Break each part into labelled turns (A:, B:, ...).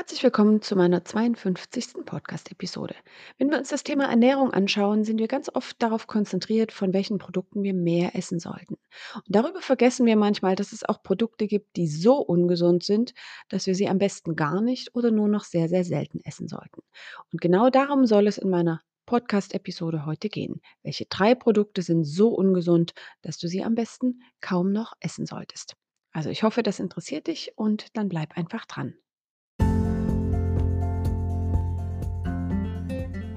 A: Herzlich willkommen zu meiner 52. Podcast-Episode. Wenn wir uns das Thema Ernährung anschauen, sind wir ganz oft darauf konzentriert, von welchen Produkten wir mehr essen sollten. Und darüber vergessen wir manchmal, dass es auch Produkte gibt, die so ungesund sind, dass wir sie am besten gar nicht oder nur noch sehr, sehr selten essen sollten. Und genau darum soll es in meiner Podcast-Episode heute gehen. Welche drei Produkte sind so ungesund, dass du sie am besten kaum noch essen solltest? Also ich hoffe, das interessiert dich und dann bleib einfach dran.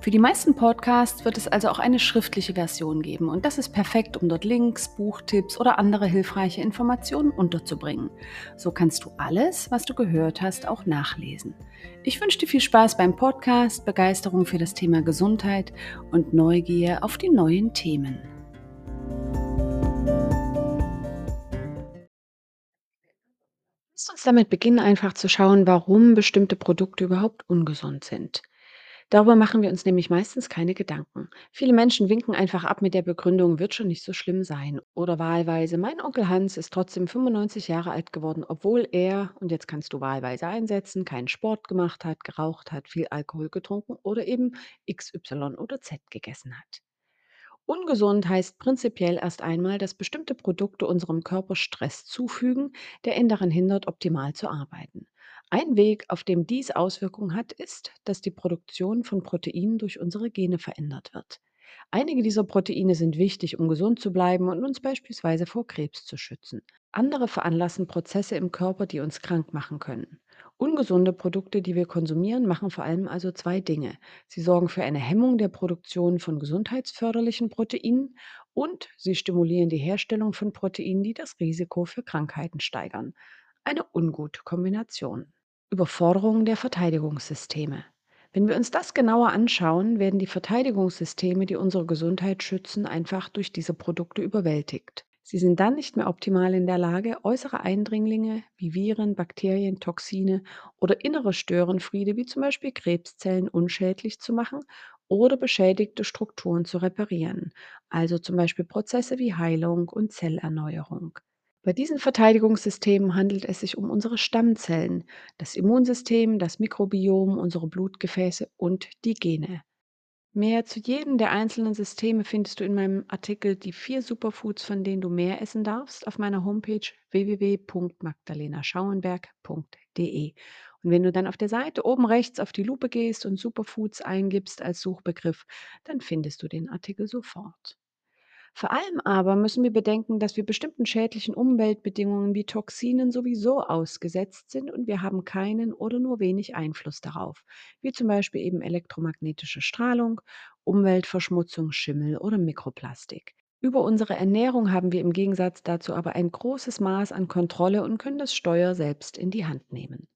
A: Für die meisten Podcasts wird es also auch eine schriftliche Version geben und das ist perfekt, um dort Links, Buchtipps oder andere hilfreiche Informationen unterzubringen. So kannst du alles, was du gehört hast, auch nachlesen. Ich wünsche dir viel Spaß beim Podcast, Begeisterung für das Thema Gesundheit und Neugier auf die neuen Themen. Lass uns damit beginnen, einfach zu schauen, warum bestimmte Produkte überhaupt ungesund sind. Darüber machen wir uns nämlich meistens keine Gedanken. Viele Menschen winken einfach ab mit der Begründung, wird schon nicht so schlimm sein. Oder wahlweise, mein Onkel Hans ist trotzdem 95 Jahre alt geworden, obwohl er, und jetzt kannst du wahlweise einsetzen, keinen Sport gemacht hat, geraucht hat, viel Alkohol getrunken oder eben XY oder Z gegessen hat. Ungesund heißt prinzipiell erst einmal, dass bestimmte Produkte unserem Körper Stress zufügen, der ihn daran hindert, optimal zu arbeiten. Ein Weg, auf dem dies Auswirkungen hat, ist, dass die Produktion von Proteinen durch unsere Gene verändert wird. Einige dieser Proteine sind wichtig, um gesund zu bleiben und uns beispielsweise vor Krebs zu schützen. Andere veranlassen Prozesse im Körper, die uns krank machen können. Ungesunde Produkte, die wir konsumieren, machen vor allem also zwei Dinge. Sie sorgen für eine Hemmung der Produktion von gesundheitsförderlichen Proteinen und sie stimulieren die Herstellung von Proteinen, die das Risiko für Krankheiten steigern. Eine ungute Kombination. Überforderung der Verteidigungssysteme. Wenn wir uns das genauer anschauen, werden die Verteidigungssysteme, die unsere Gesundheit schützen, einfach durch diese Produkte überwältigt. Sie sind dann nicht mehr optimal in der Lage, äußere Eindringlinge wie Viren, Bakterien, Toxine oder innere Störenfriede wie zum Beispiel Krebszellen unschädlich zu machen oder beschädigte Strukturen zu reparieren, also zum Beispiel Prozesse wie Heilung und Zellerneuerung. Bei diesen Verteidigungssystemen handelt es sich um unsere Stammzellen, das Immunsystem, das Mikrobiom, unsere Blutgefäße und die Gene. Mehr zu jedem der einzelnen Systeme findest du in meinem Artikel Die vier Superfoods, von denen du mehr essen darfst, auf meiner Homepage www.magdalenaschauenberg.de. Und wenn du dann auf der Seite oben rechts auf die Lupe gehst und Superfoods eingibst als Suchbegriff, dann findest du den Artikel sofort. Vor allem aber müssen wir bedenken, dass wir bestimmten schädlichen Umweltbedingungen wie Toxinen sowieso ausgesetzt sind und wir haben keinen oder nur wenig Einfluss darauf, wie zum Beispiel eben elektromagnetische Strahlung, Umweltverschmutzung, Schimmel oder Mikroplastik. Über unsere Ernährung haben wir im Gegensatz dazu aber ein großes Maß an Kontrolle und können das Steuer selbst in die Hand nehmen.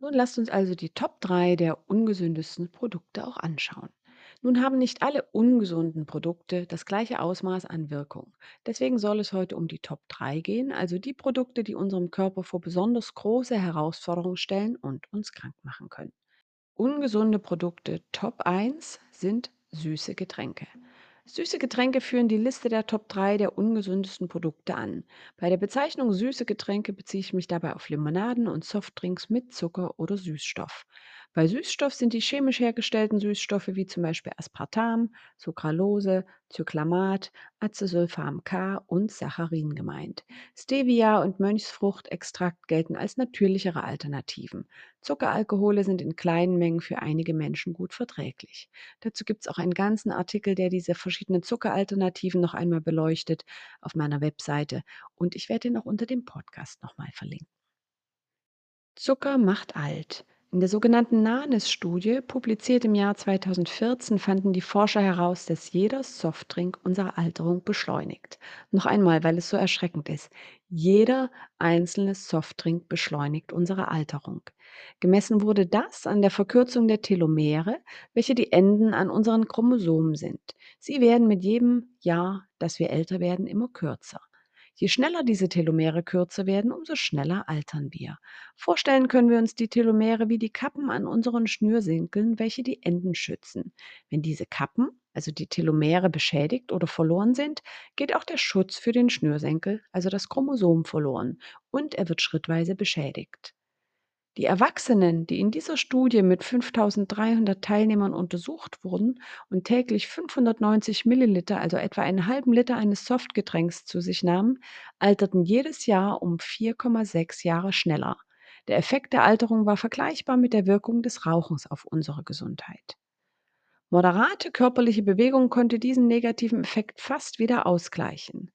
A: Nun lasst uns also die Top 3 der ungesündesten Produkte auch anschauen. Nun haben nicht alle ungesunden Produkte das gleiche Ausmaß an Wirkung. Deswegen soll es heute um die Top 3 gehen, also die Produkte, die unserem Körper vor besonders große Herausforderungen stellen und uns krank machen können. Ungesunde Produkte Top 1 sind süße Getränke. Süße Getränke führen die Liste der Top 3 der ungesündesten Produkte an. Bei der Bezeichnung süße Getränke beziehe ich mich dabei auf Limonaden und Softdrinks mit Zucker oder Süßstoff. Bei Süßstoff sind die chemisch hergestellten Süßstoffe wie zum Beispiel Aspartam, Sucralose, Cyclamat, Acesulfam K und Saccharin gemeint. Stevia und Mönchsfruchtextrakt gelten als natürlichere Alternativen. Zuckeralkohole sind in kleinen Mengen für einige Menschen gut verträglich. Dazu gibt es auch einen ganzen Artikel, der diese verschiedenen Zuckeralternativen noch einmal beleuchtet auf meiner Webseite und ich werde ihn auch unter dem Podcast nochmal verlinken. Zucker macht alt. In der sogenannten NANES-Studie, publiziert im Jahr 2014, fanden die Forscher heraus, dass jeder Softdrink unsere Alterung beschleunigt. Noch einmal, weil es so erschreckend ist. Jeder einzelne Softdrink beschleunigt unsere Alterung. Gemessen wurde das an der Verkürzung der Telomere, welche die Enden an unseren Chromosomen sind. Sie werden mit jedem Jahr, das wir älter werden, immer kürzer. Je schneller diese Telomere kürzer werden, umso schneller altern wir. Vorstellen können wir uns die Telomere wie die Kappen an unseren Schnürsenkeln, welche die Enden schützen. Wenn diese Kappen, also die Telomere, beschädigt oder verloren sind, geht auch der Schutz für den Schnürsenkel, also das Chromosom, verloren und er wird schrittweise beschädigt. Die Erwachsenen, die in dieser Studie mit 5300 Teilnehmern untersucht wurden und täglich 590 Milliliter, also etwa einen halben Liter eines Softgetränks zu sich nahmen, alterten jedes Jahr um 4,6 Jahre schneller. Der Effekt der Alterung war vergleichbar mit der Wirkung des Rauchens auf unsere Gesundheit. Moderate körperliche Bewegung konnte diesen negativen Effekt fast wieder ausgleichen.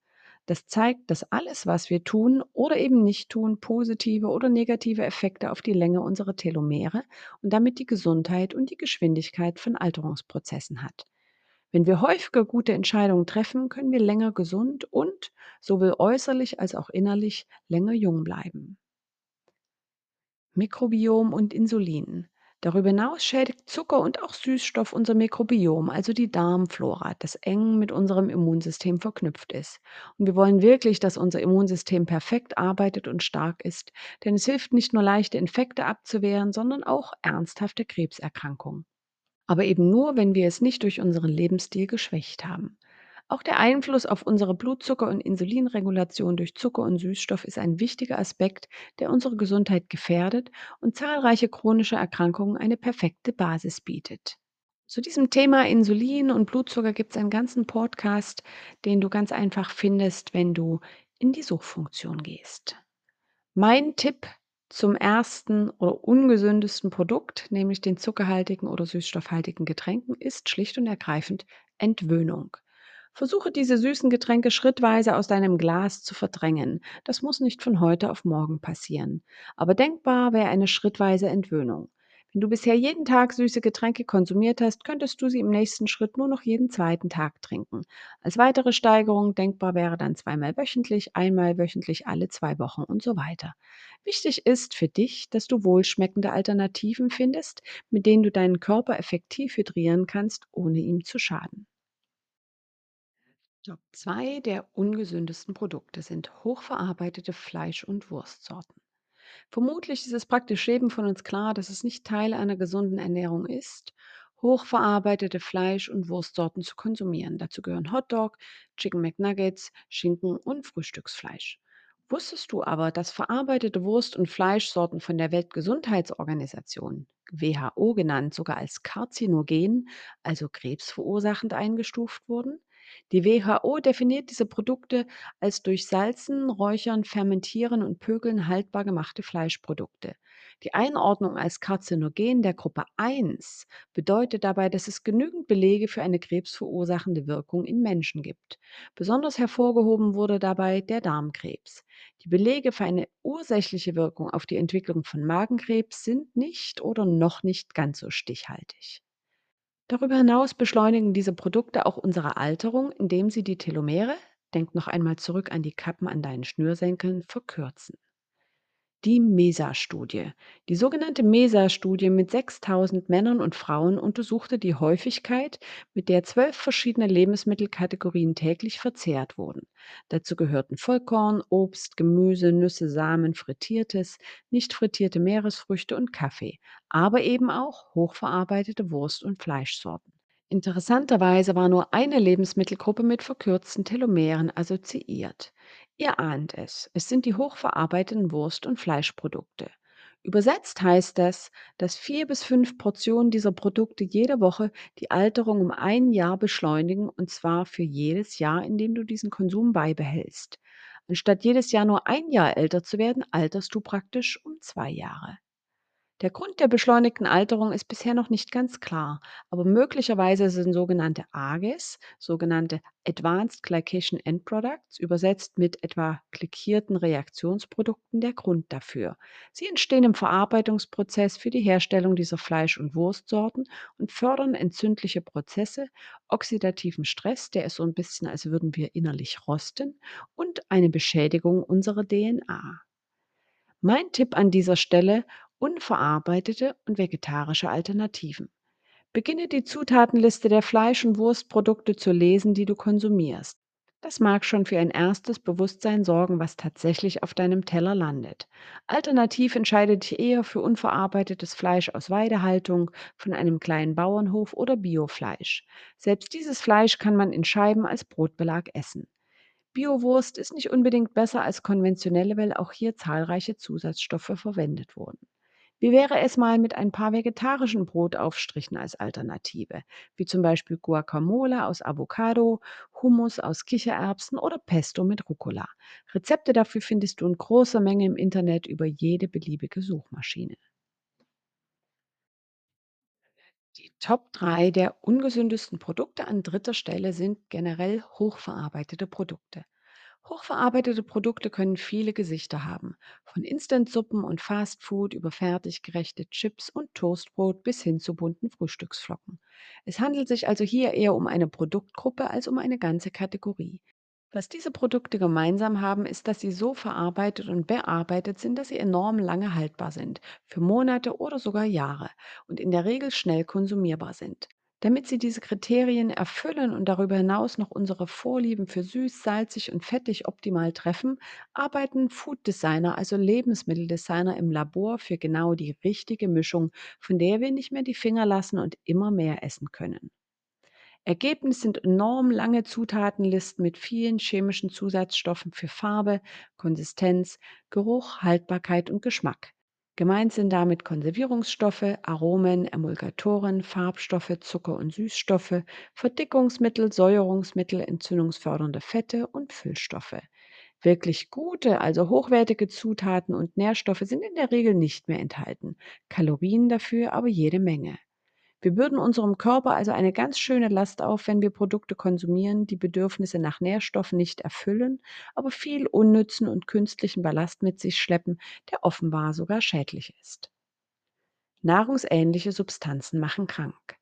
A: Das zeigt, dass alles, was wir tun oder eben nicht tun, positive oder negative Effekte auf die Länge unserer Telomere und damit die Gesundheit und die Geschwindigkeit von Alterungsprozessen hat. Wenn wir häufiger gute Entscheidungen treffen, können wir länger gesund und sowohl äußerlich als auch innerlich länger jung bleiben. Mikrobiom und Insulin. Darüber hinaus schädigt Zucker und auch Süßstoff unser Mikrobiom, also die Darmflora, das eng mit unserem Immunsystem verknüpft ist. Und wir wollen wirklich, dass unser Immunsystem perfekt arbeitet und stark ist, denn es hilft nicht nur leichte Infekte abzuwehren, sondern auch ernsthafte Krebserkrankungen. Aber eben nur, wenn wir es nicht durch unseren Lebensstil geschwächt haben. Auch der Einfluss auf unsere Blutzucker- und Insulinregulation durch Zucker und Süßstoff ist ein wichtiger Aspekt, der unsere Gesundheit gefährdet und zahlreiche chronische Erkrankungen eine perfekte Basis bietet. Zu diesem Thema Insulin und Blutzucker gibt es einen ganzen Podcast, den du ganz einfach findest, wenn du in die Suchfunktion gehst. Mein Tipp zum ersten oder ungesündesten Produkt, nämlich den zuckerhaltigen oder süßstoffhaltigen Getränken, ist schlicht und ergreifend Entwöhnung. Versuche diese süßen Getränke schrittweise aus deinem Glas zu verdrängen. Das muss nicht von heute auf morgen passieren. Aber denkbar wäre eine schrittweise Entwöhnung. Wenn du bisher jeden Tag süße Getränke konsumiert hast, könntest du sie im nächsten Schritt nur noch jeden zweiten Tag trinken. Als weitere Steigerung denkbar wäre dann zweimal wöchentlich, einmal wöchentlich alle zwei Wochen und so weiter. Wichtig ist für dich, dass du wohlschmeckende Alternativen findest, mit denen du deinen Körper effektiv hydrieren kannst, ohne ihm zu schaden. Top 2 der ungesündesten Produkte sind hochverarbeitete Fleisch- und Wurstsorten. Vermutlich ist es praktisch jedem von uns klar, dass es nicht Teil einer gesunden Ernährung ist, hochverarbeitete Fleisch- und Wurstsorten zu konsumieren. Dazu gehören Hotdog, Chicken McNuggets, Schinken und Frühstücksfleisch. Wusstest du aber, dass verarbeitete Wurst- und Fleischsorten von der Weltgesundheitsorganisation, WHO genannt, sogar als karzinogen, also krebsverursachend eingestuft wurden? Die WHO definiert diese Produkte als durch Salzen, Räuchern, Fermentieren und Pökeln haltbar gemachte Fleischprodukte. Die Einordnung als Karzinogen der Gruppe 1 bedeutet dabei, dass es genügend Belege für eine krebsverursachende Wirkung in Menschen gibt. Besonders hervorgehoben wurde dabei der Darmkrebs. Die Belege für eine ursächliche Wirkung auf die Entwicklung von Magenkrebs sind nicht oder noch nicht ganz so stichhaltig. Darüber hinaus beschleunigen diese Produkte auch unsere Alterung, indem sie die Telomere, denk noch einmal zurück an die Kappen an deinen Schnürsenkeln, verkürzen. Die MESA-Studie. Die sogenannte MESA-Studie mit 6000 Männern und Frauen untersuchte die Häufigkeit, mit der zwölf verschiedene Lebensmittelkategorien täglich verzehrt wurden. Dazu gehörten Vollkorn, Obst, Gemüse, Nüsse, Samen, frittiertes, nicht frittierte Meeresfrüchte und Kaffee, aber eben auch hochverarbeitete Wurst- und Fleischsorten. Interessanterweise war nur eine Lebensmittelgruppe mit verkürzten Telomeren assoziiert. Ihr ahnt es, es sind die hochverarbeiteten Wurst- und Fleischprodukte. Übersetzt heißt das, dass vier bis fünf Portionen dieser Produkte jede Woche die Alterung um ein Jahr beschleunigen, und zwar für jedes Jahr, in dem du diesen Konsum beibehältst. Anstatt jedes Jahr nur ein Jahr älter zu werden, alterst du praktisch um zwei Jahre. Der Grund der beschleunigten Alterung ist bisher noch nicht ganz klar, aber möglicherweise sind sogenannte AGEs, sogenannte Advanced Glycation End Products, übersetzt mit etwa glikierten Reaktionsprodukten, der Grund dafür. Sie entstehen im Verarbeitungsprozess für die Herstellung dieser Fleisch- und Wurstsorten und fördern entzündliche Prozesse, oxidativen Stress, der ist so ein bisschen, als würden wir innerlich rosten, und eine Beschädigung unserer DNA. Mein Tipp an dieser Stelle: unverarbeitete und vegetarische Alternativen. Beginne die Zutatenliste der Fleisch- und Wurstprodukte zu lesen, die du konsumierst. Das mag schon für ein erstes Bewusstsein sorgen, was tatsächlich auf deinem Teller landet. Alternativ entscheide dich eher für unverarbeitetes Fleisch aus Weidehaltung, von einem kleinen Bauernhof oder Biofleisch. Selbst dieses Fleisch kann man in Scheiben als Brotbelag essen. Biowurst ist nicht unbedingt besser als konventionelle, weil auch hier zahlreiche Zusatzstoffe verwendet wurden. Wie wäre es mal mit ein paar vegetarischen Brotaufstrichen als Alternative, wie zum Beispiel Guacamole aus Avocado, Hummus aus Kichererbsen oder Pesto mit Rucola? Rezepte dafür findest du in großer Menge im Internet über jede beliebige Suchmaschine. Die Top 3 der ungesündesten Produkte an dritter Stelle sind generell hochverarbeitete Produkte. Hochverarbeitete Produkte können viele Gesichter haben, von Instantsuppen und Fastfood über fertiggerechte Chips und Toastbrot bis hin zu bunten Frühstücksflocken. Es handelt sich also hier eher um eine Produktgruppe als um eine ganze Kategorie. Was diese Produkte gemeinsam haben, ist, dass sie so verarbeitet und bearbeitet sind, dass sie enorm lange haltbar sind, für Monate oder sogar Jahre und in der Regel schnell konsumierbar sind. Damit sie diese Kriterien erfüllen und darüber hinaus noch unsere Vorlieben für süß, salzig und fettig optimal treffen, arbeiten Food Designer, also Lebensmitteldesigner im Labor für genau die richtige Mischung, von der wir nicht mehr die Finger lassen und immer mehr essen können. Ergebnis sind enorm lange Zutatenlisten mit vielen chemischen Zusatzstoffen für Farbe, Konsistenz, Geruch, Haltbarkeit und Geschmack. Gemeint sind damit Konservierungsstoffe, Aromen, Emulgatoren, Farbstoffe, Zucker und Süßstoffe, Verdickungsmittel, Säuerungsmittel, entzündungsfördernde Fette und Füllstoffe. Wirklich gute, also hochwertige Zutaten und Nährstoffe sind in der Regel nicht mehr enthalten, Kalorien dafür aber jede Menge. Wir bürden unserem Körper also eine ganz schöne Last auf, wenn wir Produkte konsumieren, die Bedürfnisse nach Nährstoffen nicht erfüllen, aber viel unnützen und künstlichen Ballast mit sich schleppen, der offenbar sogar schädlich ist. Nahrungsähnliche Substanzen machen krank.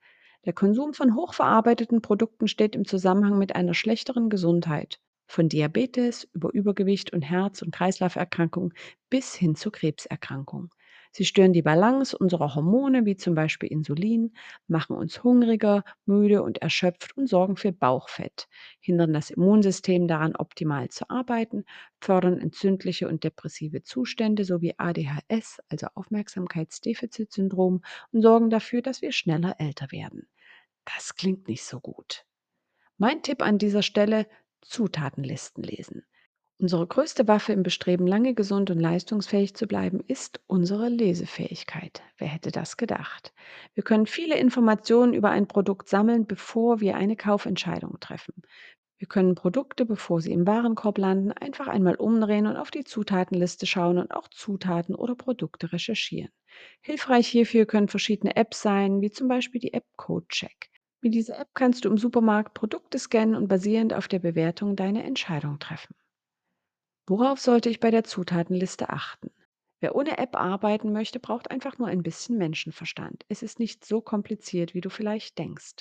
A: Der Konsum von hochverarbeiteten Produkten steht im Zusammenhang mit einer schlechteren Gesundheit, von Diabetes über Übergewicht und Herz- und Kreislauferkrankungen bis hin zu Krebserkrankungen. Sie stören die Balance unserer Hormone, wie zum Beispiel Insulin, machen uns hungriger, müde und erschöpft und sorgen für Bauchfett, hindern das Immunsystem daran, optimal zu arbeiten, fördern entzündliche und depressive Zustände sowie ADHS, also Aufmerksamkeitsdefizitsyndrom, und sorgen dafür, dass wir schneller älter werden. Das klingt nicht so gut. Mein Tipp an dieser Stelle, Zutatenlisten lesen. Unsere größte Waffe im Bestreben, lange gesund und leistungsfähig zu bleiben, ist unsere Lesefähigkeit. Wer hätte das gedacht? Wir können viele Informationen über ein Produkt sammeln, bevor wir eine Kaufentscheidung treffen. Wir können Produkte, bevor sie im Warenkorb landen, einfach einmal umdrehen und auf die Zutatenliste schauen und auch Zutaten oder Produkte recherchieren. Hilfreich hierfür können verschiedene Apps sein, wie zum Beispiel die App CodeCheck. Mit dieser App kannst du im Supermarkt Produkte scannen und basierend auf der Bewertung deine Entscheidung treffen. Worauf sollte ich bei der Zutatenliste achten? Wer ohne App arbeiten möchte, braucht einfach nur ein bisschen Menschenverstand. Es ist nicht so kompliziert, wie du vielleicht denkst.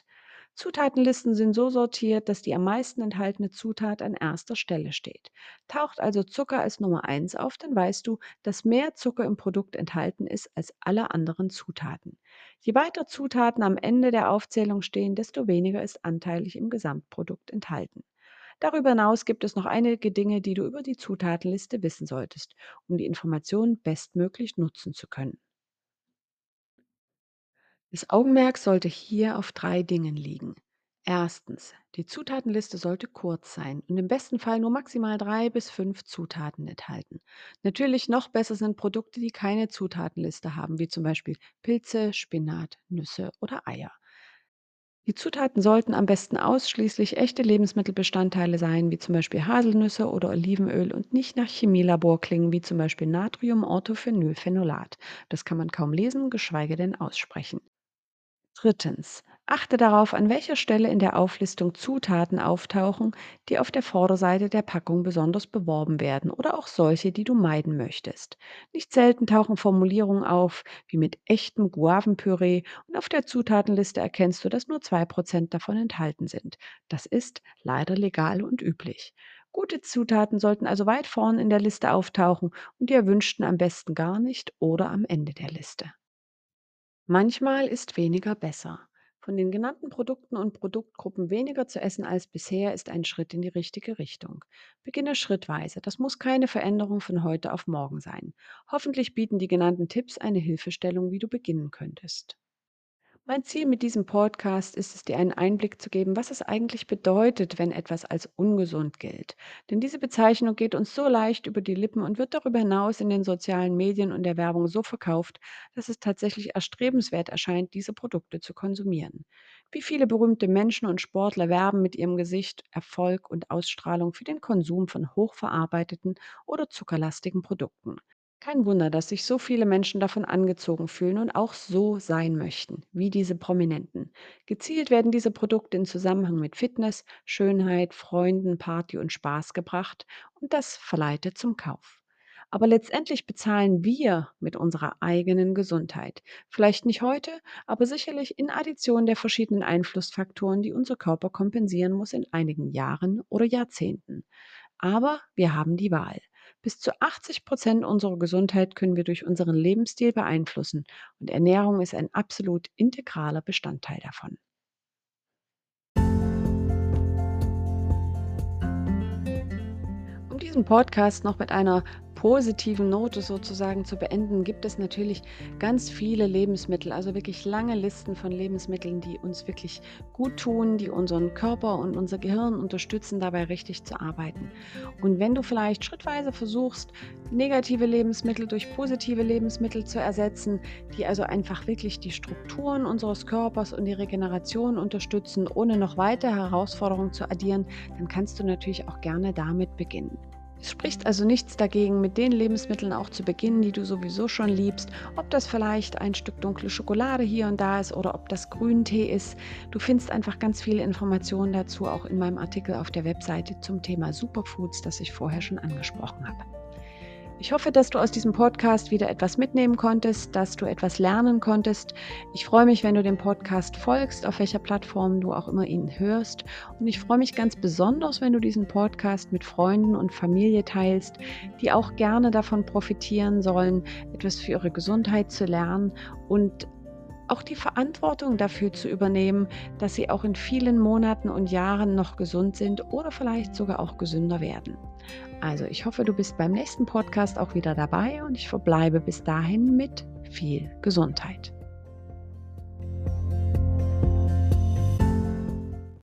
A: Zutatenlisten sind so sortiert, dass die am meisten enthaltene Zutat an erster Stelle steht. Taucht also Zucker als Nummer eins auf, dann weißt du, dass mehr Zucker im Produkt enthalten ist als alle anderen Zutaten. Je weiter Zutaten am Ende der Aufzählung stehen, desto weniger ist anteilig im Gesamtprodukt enthalten. Darüber hinaus gibt es noch einige Dinge, die du über die Zutatenliste wissen solltest, um die Informationen bestmöglich nutzen zu können. Das Augenmerk sollte hier auf drei Dingen liegen. Erstens, die Zutatenliste sollte kurz sein und im besten Fall nur maximal drei bis fünf Zutaten enthalten. Natürlich noch besser sind Produkte, die keine Zutatenliste haben, wie zum Beispiel Pilze, Spinat, Nüsse oder Eier. Die Zutaten sollten am besten ausschließlich echte Lebensmittelbestandteile sein, wie zum Beispiel Haselnüsse oder Olivenöl und nicht nach Chemielabor klingen, wie zum Beispiel Natrium-Orthophenylphenolat. Das kann man kaum lesen, geschweige denn aussprechen. Drittens. Achte darauf, an welcher Stelle in der Auflistung Zutaten auftauchen, die auf der Vorderseite der Packung besonders beworben werden oder auch solche, die du meiden möchtest. Nicht selten tauchen Formulierungen auf, wie mit echtem Guavenpüree und auf der Zutatenliste erkennst du, dass nur 2% davon enthalten sind. Das ist leider legal und üblich. Gute Zutaten sollten also weit vorn in der Liste auftauchen und die erwünschten am besten gar nicht oder am Ende der Liste. Manchmal ist weniger besser. Von den genannten Produkten und Produktgruppen weniger zu essen als bisher ist ein Schritt in die richtige Richtung. Beginne schrittweise. Das muss keine Veränderung von heute auf morgen sein. Hoffentlich bieten die genannten Tipps eine Hilfestellung, wie du beginnen könntest. Mein Ziel mit diesem Podcast ist es, dir einen Einblick zu geben, was es eigentlich bedeutet, wenn etwas als ungesund gilt. Denn diese Bezeichnung geht uns so leicht über die Lippen und wird darüber hinaus in den sozialen Medien und der Werbung so verkauft, dass es tatsächlich erstrebenswert erscheint, diese Produkte zu konsumieren. Wie viele berühmte Menschen und Sportler werben mit ihrem Gesicht, Erfolg und Ausstrahlung für den Konsum von hochverarbeiteten oder zuckerlastigen Produkten. Kein Wunder, dass sich so viele Menschen davon angezogen fühlen und auch so sein möchten, wie diese Prominenten. Gezielt werden diese Produkte in Zusammenhang mit Fitness, Schönheit, Freunden, Party und Spaß gebracht und das verleitet zum Kauf. Aber letztendlich bezahlen wir mit unserer eigenen Gesundheit. Vielleicht nicht heute, aber sicherlich in Addition der verschiedenen Einflussfaktoren, die unser Körper kompensieren muss in einigen Jahren oder Jahrzehnten. Aber wir haben die Wahl. Bis zu 80 Prozent unserer Gesundheit können wir durch unseren Lebensstil beeinflussen und Ernährung ist ein absolut integraler Bestandteil davon. Um diesen Podcast noch mit einer positiven Note sozusagen zu beenden, gibt es natürlich ganz viele Lebensmittel, also wirklich lange Listen von Lebensmitteln, die uns wirklich gut tun, die unseren Körper und unser Gehirn unterstützen, dabei richtig zu arbeiten. Und wenn du vielleicht schrittweise versuchst, negative Lebensmittel durch positive Lebensmittel zu ersetzen, die also einfach wirklich die Strukturen unseres Körpers und die Regeneration unterstützen, ohne noch weitere Herausforderungen zu addieren, dann kannst du natürlich auch gerne damit beginnen. Es spricht also nichts dagegen, mit den Lebensmitteln auch zu beginnen, die du sowieso schon liebst. Ob das vielleicht ein Stück dunkle Schokolade hier und da ist oder ob das Grüntee ist. Du findest einfach ganz viele Informationen dazu auch in meinem Artikel auf der Webseite zum Thema Superfoods, das ich vorher schon angesprochen habe. Ich hoffe, dass du aus diesem Podcast wieder etwas mitnehmen konntest, dass du etwas lernen konntest. Ich freue mich, wenn du dem Podcast folgst, auf welcher Plattform du auch immer ihn hörst. Und ich freue mich ganz besonders, wenn du diesen Podcast mit Freunden und Familie teilst, die auch gerne davon profitieren sollen, etwas für ihre Gesundheit zu lernen und auch die Verantwortung dafür zu übernehmen, dass sie auch in vielen Monaten und Jahren noch gesund sind oder vielleicht sogar auch gesünder werden. Also ich hoffe, du bist beim nächsten Podcast auch wieder dabei und ich verbleibe bis dahin mit viel Gesundheit.